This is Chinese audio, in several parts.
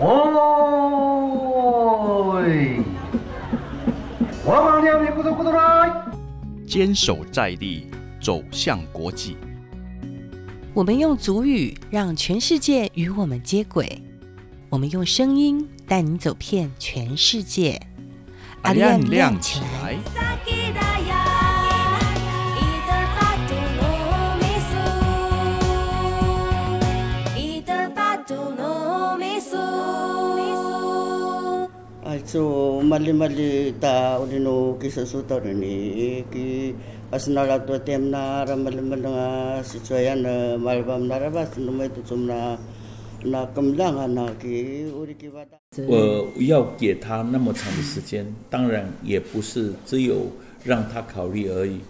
哦，我们两米不走不走来，坚守在地，走向国际。我们用足语让全世界与我们接轨，我们用声音带你走遍全世界。阿亮亮起来我要给他那么长的时间当然也不是只有让他考虑而已。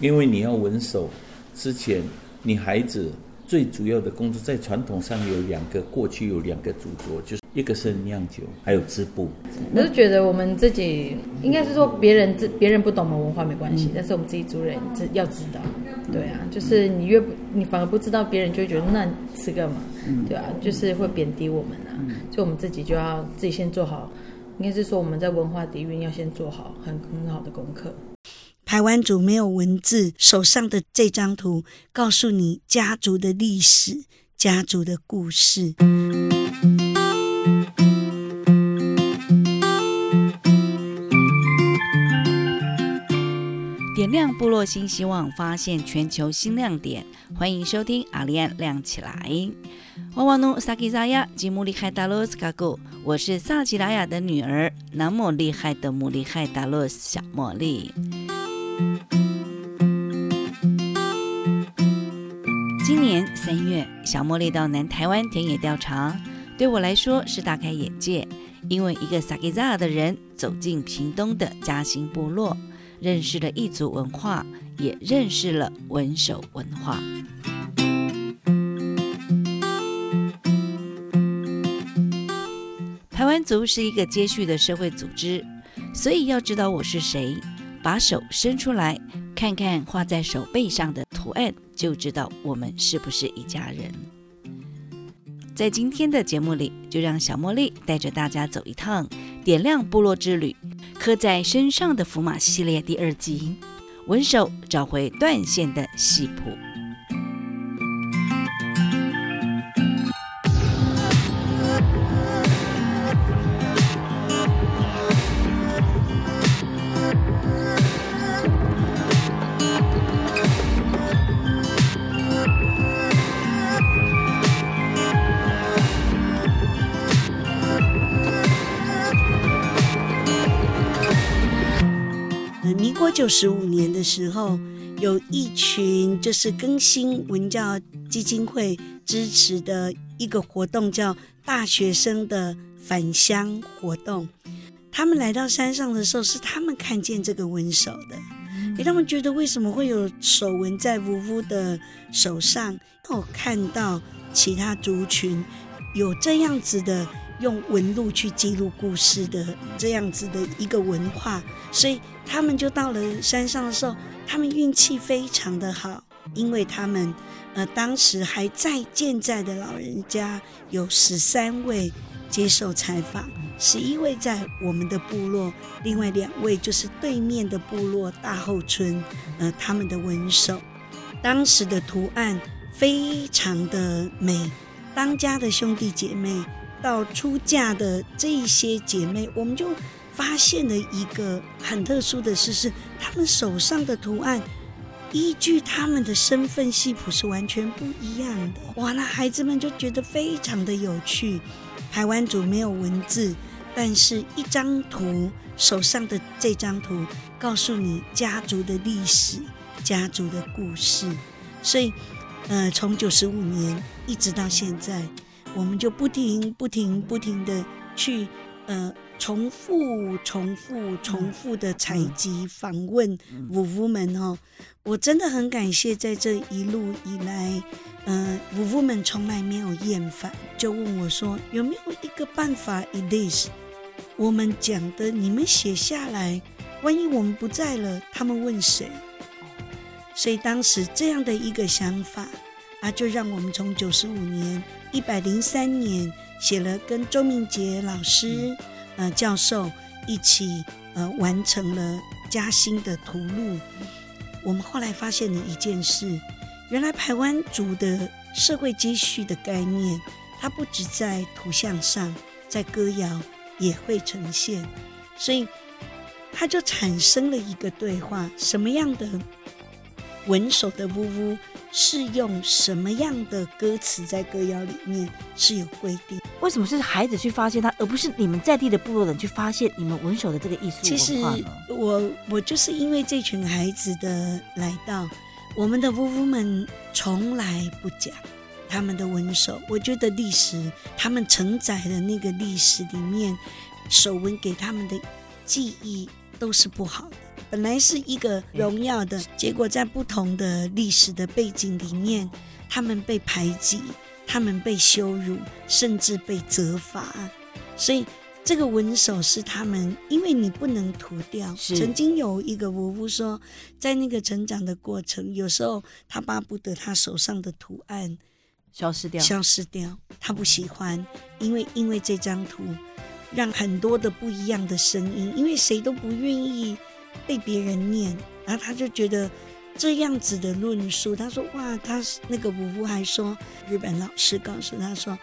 因为你要稳手之前你孩子最主要的工作在传统上有两个，过去有两个主桌，就是一个是酿酒，还有织布。我是觉得我们自己应该是说别人自别人不懂我们文化没关系，但是我们自己族人知要知道，对啊，就是你越不你反而不知道，别人就会觉得那吃干嘛，对啊，就是会贬低我们啊，所以我们自己就要自己先做好，应该是说我们在文化底蕴要先做好很很好的功课。台湾族没有文字，手上的这张图告诉你家族的历史、家族的故事。点亮部落新希望，发现全球新亮点。欢迎收听阿丽安亮起来。哇哇努萨吉扎亚吉姆利海达洛斯卡古，我是萨吉拉雅的女儿，那么厉害的姆利海达洛斯小茉莉。今年三月，小茉莉到南台湾田野调查，对我来说是大开眼界。因为一个萨吉扎的人走进屏东的嘉兴部落，认识了异族文化，也认识了文手文化。台湾族是一个接续的社会组织，所以要知道我是谁，把手伸出来，看看画在手背上的图案。就知道我们是不是一家人。在今天的节目里，就让小茉莉带着大家走一趟点亮部落之旅，刻在身上的福马系列第二集，文手找回断线的戏谱。九十五年的时候，有一群就是更新文教基金会支持的一个活动，叫大学生的返乡活动。他们来到山上的时候，是他们看见这个文手的，给他们觉得为什么会有手纹在呜呜的手上？我看到其他族群有这样子的。用纹路去记录故事的这样子的一个文化，所以他们就到了山上的时候，他们运气非常的好，因为他们呃当时还在健在的老人家有十三位接受采访，十一位在我们的部落，另外两位就是对面的部落大后村，呃他们的文手，当时的图案非常的美，当家的兄弟姐妹。到出嫁的这一些姐妹，我们就发现了一个很特殊的事：是他们手上的图案，依据他们的身份系谱是完全不一样的。哇，那孩子们就觉得非常的有趣。台湾族没有文字，但是一张图，手上的这张图，告诉你家族的历史、家族的故事。所以，呃，从九十五年一直到现在。我们就不停、不停、不停的去，呃，重复、重复、重复的采集、访问五夫们哦。我真的很感谢，在这一路以来，呃，五夫们从来没有厌烦，就问我说有没有一个办法？It is，我们讲的，你们写下来，万一我们不在了，他们问谁？所以当时这样的一个想法啊，就让我们从九十五年。一百零三年写了跟周明杰老师呃教授一起呃完成了嘉兴的图录。我们后来发现了一件事，原来台湾族的社会积蓄的概念，它不只在图像上，在歌谣也会呈现，所以它就产生了一个对话：什么样的文手的呜呜是用什么样的歌词在歌谣里面是有规定？为什么是孩子去发现它，而不是你们在地的部落人去发现你们文手的这个艺术其实？我我就是因为这群孩子的来到，我们的呜呜们从来不讲他们的文手。我觉得历史他们承载的那个历史里面，手文给他们的记忆都是不好的。本来是一个荣耀的，结果在不同的历史的背景里面，他们被排挤，他们被羞辱，甚至被责罚。所以这个文手是他们，因为你不能涂掉。曾经有一个吴夫说，在那个成长的过程，有时候他巴不得他手上的图案消失掉，消失掉，他不喜欢，因为因为这张图让很多的不一样的声音，因为谁都不愿意被别人念，然后他就觉得这样子的论述，他说哇，他那个五夫还说，日本老师告诉他说，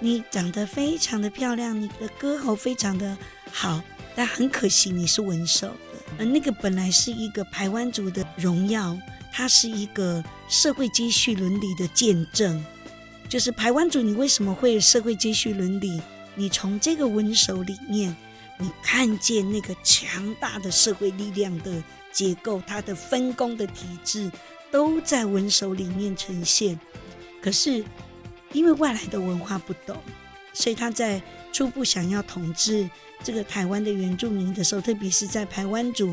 你长得非常的漂亮，你的歌喉非常的好，但很可惜你是文手的，而那个本来是一个排湾族的荣耀，它是一个社会积蓄伦理的见证。就是排湾族，你为什么会有社会积蓄伦理？你从这个文手里面，你看见那个强大的社会力量的结构，它的分工的体制都在文手里面呈现。可是因为外来的文化不懂，所以他在初步想要统治这个台湾的原住民的时候，特别是在台湾族，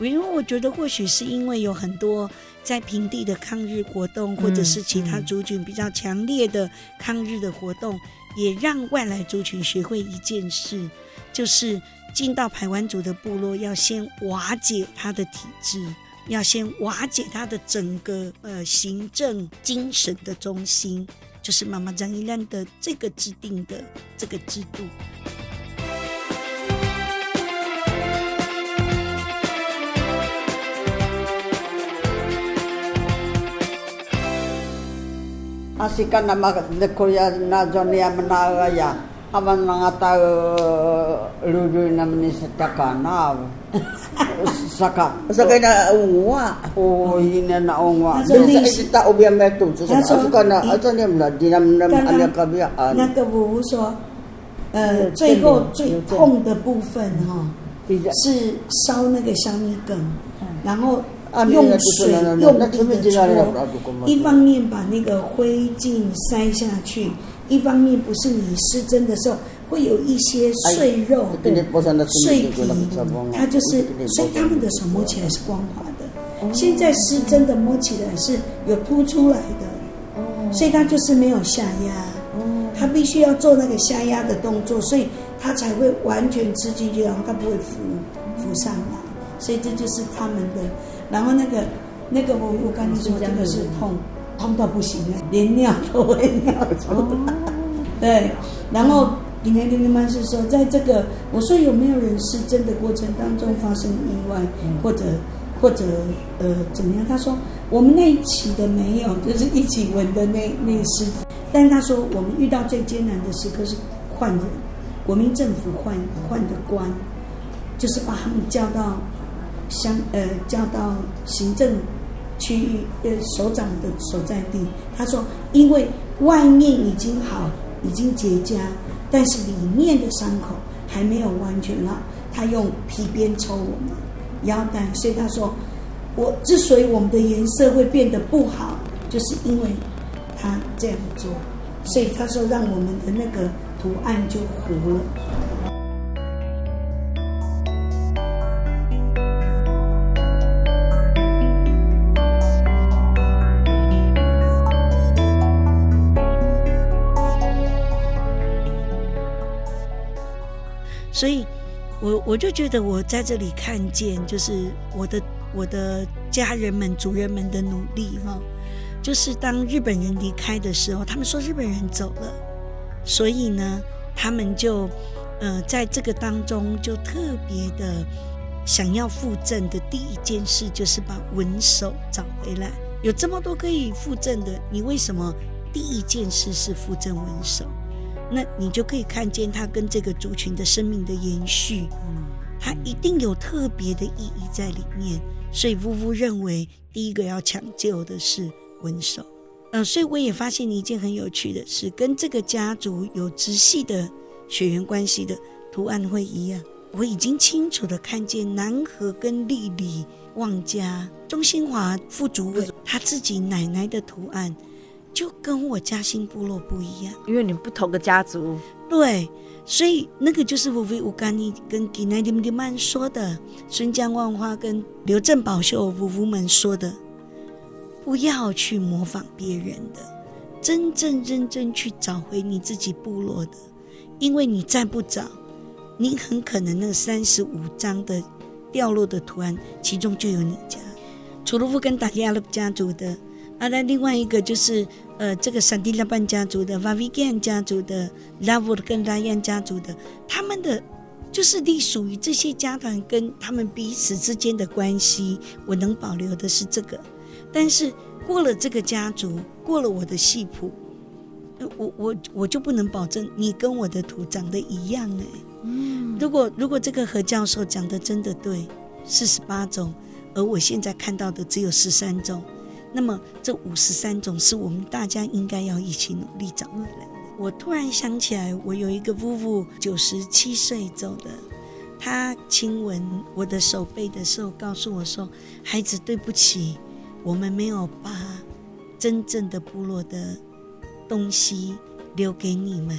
因为我觉得或许是因为有很多在平地的抗日活动，或者是其他族群比较强烈的抗日的活动，也让外来族群学会一件事，就是进到排湾族的部落，要先瓦解他的体制。要先瓦解他的整个呃行政精神的中心，就是妈妈张一兰的这个制定的这个制度。Asikan nama lekoya na Johnny amana ya. Aman nga ta lulu na mani sa takana. Saka. Saka na uwa. Oh, ina na ongwa. 他说 Sa 历史 ita ubya me tu. Sa 他说 asuka na asa ni mla dinam nam 刚 anya 刚 kabiaan. 那个吴说，呃，有最后有最有痛的部分哈、是烧那个香米梗，然后啊用水用力的搓一方面把那个灰烬塞下去，一方面不是你失真的时候会有一些碎肉碎皮它就是，所以他们的手摸起来是光滑的。现在失真的摸起来是有凸出来的，所以它就是没有下压。它必须要做那个下压的动作，所以它才会完全吃进去，然后它不会浮浮上来。所以这就是他们的。然后那个那个我我刚才说这个是痛痛到不行了，连尿都会尿出来。对，然后今天林林曼是说，在这个我说有没有人失真的过程当中发生意外，或者或者呃怎么样？他说我们那一起的没有，就是一起闻的那那失。但是他说我们遇到最艰难的时刻是换人，国民政府换换的官，就是把他们叫到乡呃叫到行政区域呃首长的所在地。他说，因为外面已经好，已经结痂，但是里面的伤口还没有完全好。他用皮鞭抽我们腰带，所以他说，我之所以我们的颜色会变得不好，就是因为他这样做，所以他说让我们的那个图案就糊了。所以我我就觉得我在这里看见，就是我的我的家人们、族人们的努力哈、就是当日本人离开的时候，他们说日本人走了，所以呢，他们就呃在这个当中就特别的想要复赠的第一件事就是把文手找回来。有这么多可以复赠的，你为什么第一件事是复赠文手？那你就可以看见它跟这个族群的生命的延续，嗯，它一定有特别的意义在里面。所以呜呜认为第一个要抢救的是文手。嗯，所以我也发现一件很有趣的事，跟这个家族有直系的血缘关系的图案会一样。我已经清楚的看见南河跟丽丽、旺家、钟新华副主委他自己奶奶的图案，就跟我嘉兴部落不一样，因为你们不同的家族。对，所以那个就是我为乌干尼跟吉奈迪姆迪曼说的，孙江万花跟刘正宝秀夫妇们说的。不要去模仿别人的，真正认真去找回你自己部落的，因为你再不找，你很可能那三十五张的掉落的图案，其中就有你家。楚鲁夫跟达亚勒家族的，啊，那另外一个就是呃，这个闪迪拉班家族的、瓦维甘家族的、拉沃跟拉燕家族的，他们的就是隶属于这些家团跟他们彼此之间的关系，我能保留的是这个。但是过了这个家族，过了我的系谱，我我我就不能保证你跟我的图长得一样哎。嗯，如果如果这个何教授讲的真的对，四十八种，而我现在看到的只有十三种，那么这五十三种是我们大家应该要一起努力找回来的。我突然想起来，我有一个夫妇九十七岁走的，他亲吻我的手背的时候，告诉我说：“孩子，对不起。”我们没有把真正的部落的东西留给你们，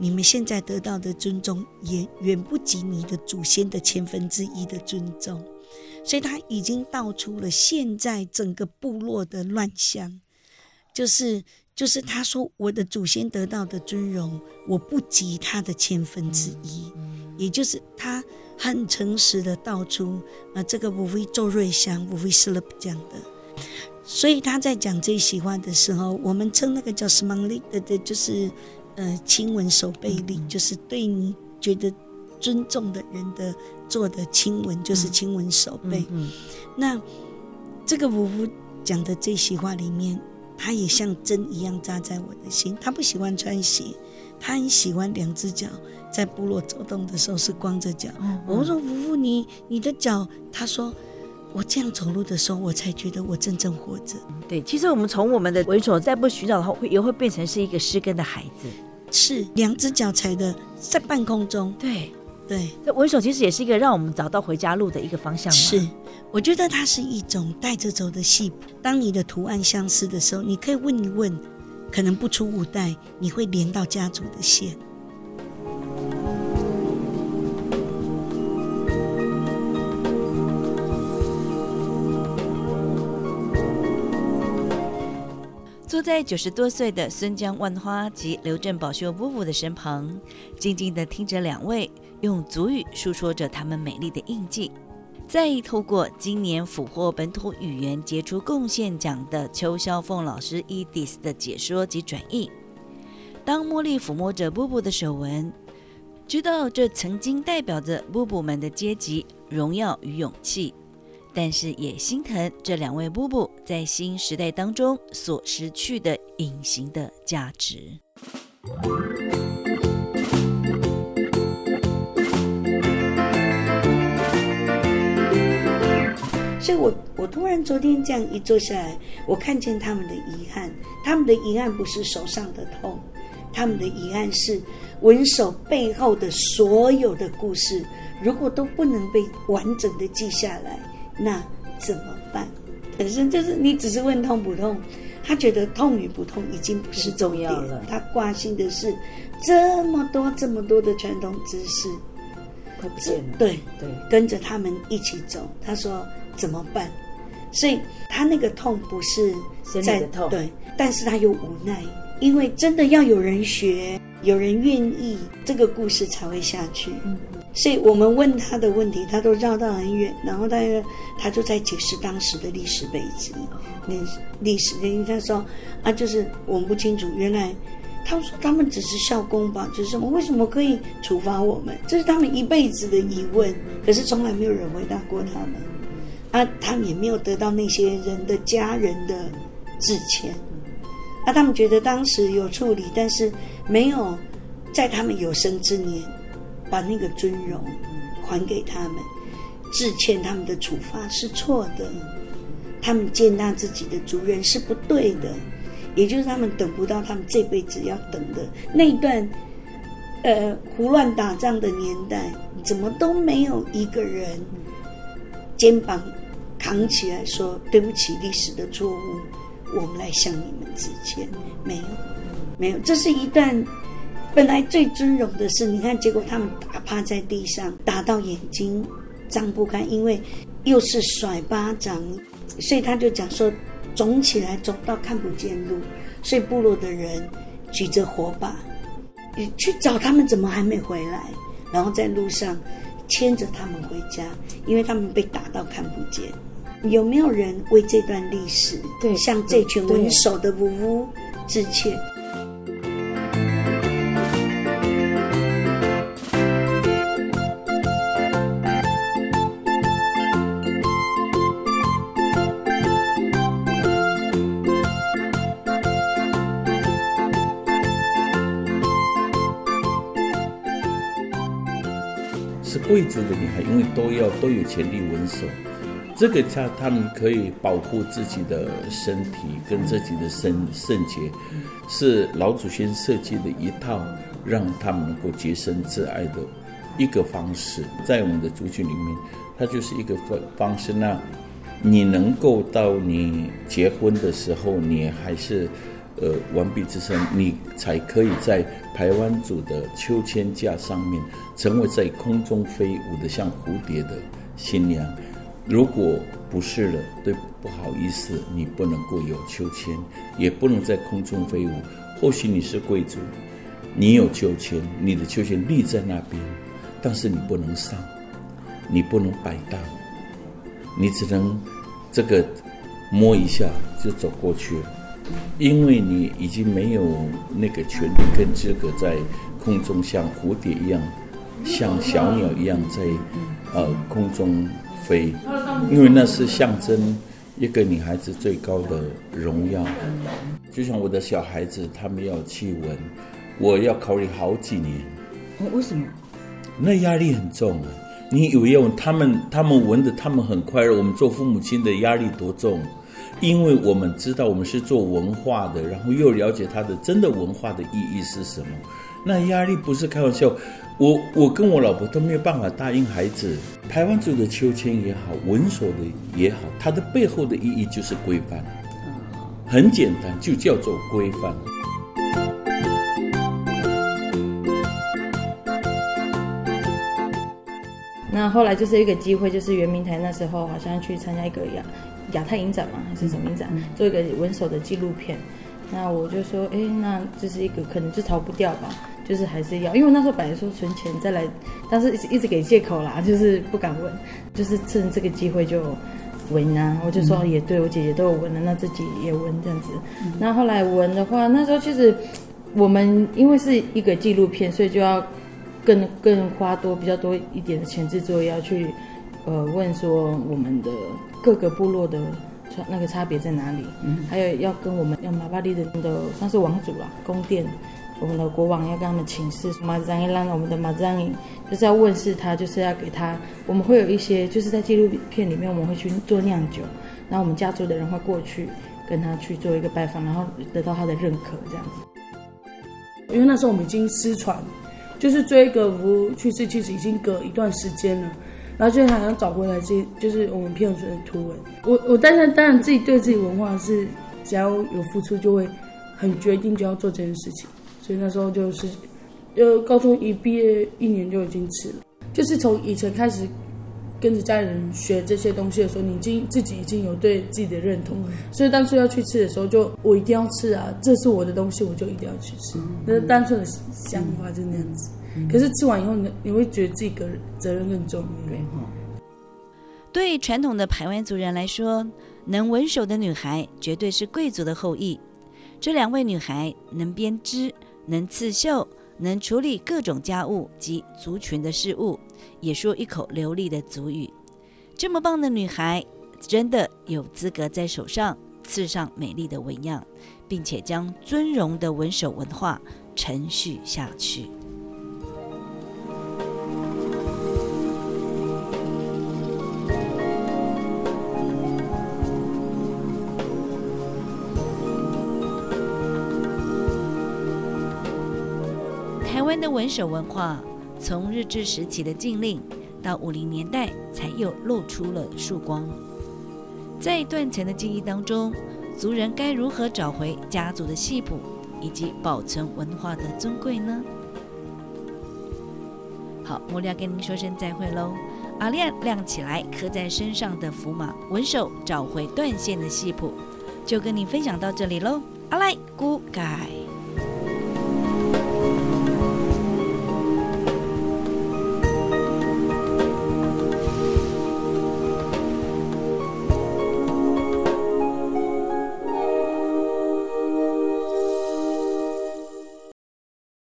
你们现在得到的尊重也远不及你的祖先的千分之一的尊重，所以他已经道出了现在整个部落的乱象，就是就是他说我的祖先得到的尊荣，我不及他的千分之一，也就是他很诚实的道出啊，这个无非周瑞祥无非是了讲的。所以他在讲这些话的时候，我们称那个叫 “smile” 的的，就是呃亲吻手背礼，就是对你觉得尊重的人的做的亲吻，就是亲吻手背。嗯那这个五夫讲的这席话里面，他也像针一样扎在我的心。他不喜欢穿鞋，他很喜欢两只脚在部落走动的时候是光着脚。我说：“五夫，你你的脚？”他说。我这样走路的时候，我才觉得我真正活着。对，其实我们从我们的猥琐再不寻找的话，会也会变成是一个失根的孩子。是两只脚踩的在半空中。对对，这猥琐其实也是一个让我们找到回家路的一个方向。是，我觉得它是一种带着走的戏。当你的图案相似的时候，你可以问一问，可能不出五代，你会连到家族的线。坐在九十多岁的孙江万花及刘振宝秀夫妇的身旁，静静的听着两位用足语诉说着他们美丽的印记。再透过今年俘获本土语言杰出贡献奖的邱霄凤老师 Edith 的解说及转译，当茉莉抚摸着布布的手纹，知道这曾经代表着布布们的阶级、荣耀与勇气。但是也心疼这两位布布在新时代当中所失去的隐形的价值。所以我我突然昨天这样一坐下来，我看见他们的遗憾，他们的遗憾不是手上的痛，他们的遗憾是文手背后的所有的故事，如果都不能被完整的记下来。那怎么办？本身就是你只是问痛不痛，他觉得痛与不痛已经不是重要了。他挂心的是这么多这么多的传统知识，快不见了。对对，跟着他们一起走。他说怎么办？所以他那个痛不是在痛，对，但是他又无奈，因为真的要有人学，有人愿意，这个故事才会下去。嗯。所以我们问他的问题，他都绕到很远，然后他他就在解释当时的历史背景，历历史原因。他说啊，就是我们不清楚，原来他们说他们只是校工吧，就是什么？为什么可以处罚我们？这是他们一辈子的疑问，可是从来没有人回答过他们。啊，他们也没有得到那些人的家人的致歉。啊，他们觉得当时有处理，但是没有在他们有生之年把那个尊荣还给他们，致歉他们的处罚是错的，他们践踏自己的族人是不对的。也就是他们等不到他们这辈子要等的那一段，呃，胡乱打仗的年代，怎么都没有一个人肩膀扛起来说对不起历史的错误，我们来向你们致歉。没有，没有，这是一段本来最尊荣的是。你看，结果他们打趴在地上，打到眼睛张不开，因为又是甩巴掌，所以他就讲说。肿起来，肿到看不见路，所以部落的人举着火把，去找他们，怎么还没回来？然后在路上牵着他们回家，因为他们被打到看不见。有没有人为这段历史，对，向这群文手的呜呜致歉？贵族的女孩，因为都要都有权利纹手，这个他他们可以保护自己的身体跟自己的圣圣洁，是老祖先设计的一套让他们能够洁身自爱的一个方式。在我们的族群里面，它就是一个方方式。那你能够到你结婚的时候，你还是。呃，完璧之身，你才可以在台湾族的秋千架上面，成为在空中飞舞的像蝴蝶的新娘。如果不是了，对，不好意思，你不能够有秋千，也不能在空中飞舞。或许你是贵族，你有秋千，你的秋千立在那边，但是你不能上，你不能摆荡，你只能这个摸一下就走过去了。因为你已经没有那个权利跟资格在空中像蝴蝶一样，像小鸟一样在呃空中飞，因为那是象征一个女孩子最高的荣耀。就像我的小孩子，他们要去闻，我要考虑好几年。为什么？那压力很重啊！你以为他们他们闻的他们很快乐，我们做父母亲的压力多重？因为我们知道我们是做文化的，然后又了解它的真的文化的意义是什么，那压力不是开玩笑。我我跟我老婆都没有办法答应孩子，台湾族的秋千也好，文手的也好，它的背后的意义就是规范，很简单，就叫做规范。那后来就是一个机会，就是圆明台那时候好像去参加一个亚亚太影展嘛，还是什么影展，做一个文手的纪录片。那我就说，哎，那这是一个可能就逃不掉吧，就是还是要，因为那时候本来说存钱再来，但是一直一直给借口啦，就是不敢问，就是趁这个机会就纹啊。我就说也对我姐姐都有纹了，那自己也纹这样子。那后来纹的话，那时候其实我们因为是一个纪录片，所以就要。更更花多比较多一点的钱制作业，要去呃问说我们的各个部落的差那个差别在哪里，嗯还有要跟我们要马巴利的的算是王族啦，宫殿，我们的国王要跟他们请示马张一让我们的马张影就是要问世他，就是要给他，我们会有一些就是在纪录片里面我们会去做酿酒，然后我们家族的人会过去跟他去做一个拜访，然后得到他的认可这样子。因为那时候我们已经失传。就是追个福去世，其实已经隔一段时间了，然后就好像找回来这，就是我们片村的图文。我我当然当然自己对自己文化是，只要有付出就会很决定就要做这件事情，所以那时候就是，呃，高中一毕业一年就已经吃了，就是从以前开始。跟着家人学这些东西的时候，你已经自己已经有对自己的认同，所以当初要去吃的时候，就我一定要吃啊，这是我的东西，我就一定要去吃。那是单纯的想法就那样子。可是吃完以后，你你会觉得自己个责任更重。对对传统的排湾族人来说，能稳手的女孩绝对是贵族的后裔。这两位女孩能编织，能刺绣，能处理各种家务及族群的事务，也说一口流利的族语。这么棒的女孩，真的有资格在手上刺上美丽的纹样，并且将尊荣的纹手文化承续下去。的文手文化，从日治时期的禁令，到五零年代才又露出了曙光。在断层的记忆当中，族人该如何找回家族的系谱，以及保存文化的尊贵呢？好，茉莉要跟您说声再会喽。阿亮亮起来，刻在身上的符码文手，找回断线的系谱，就跟你分享到这里喽。阿来，咕改。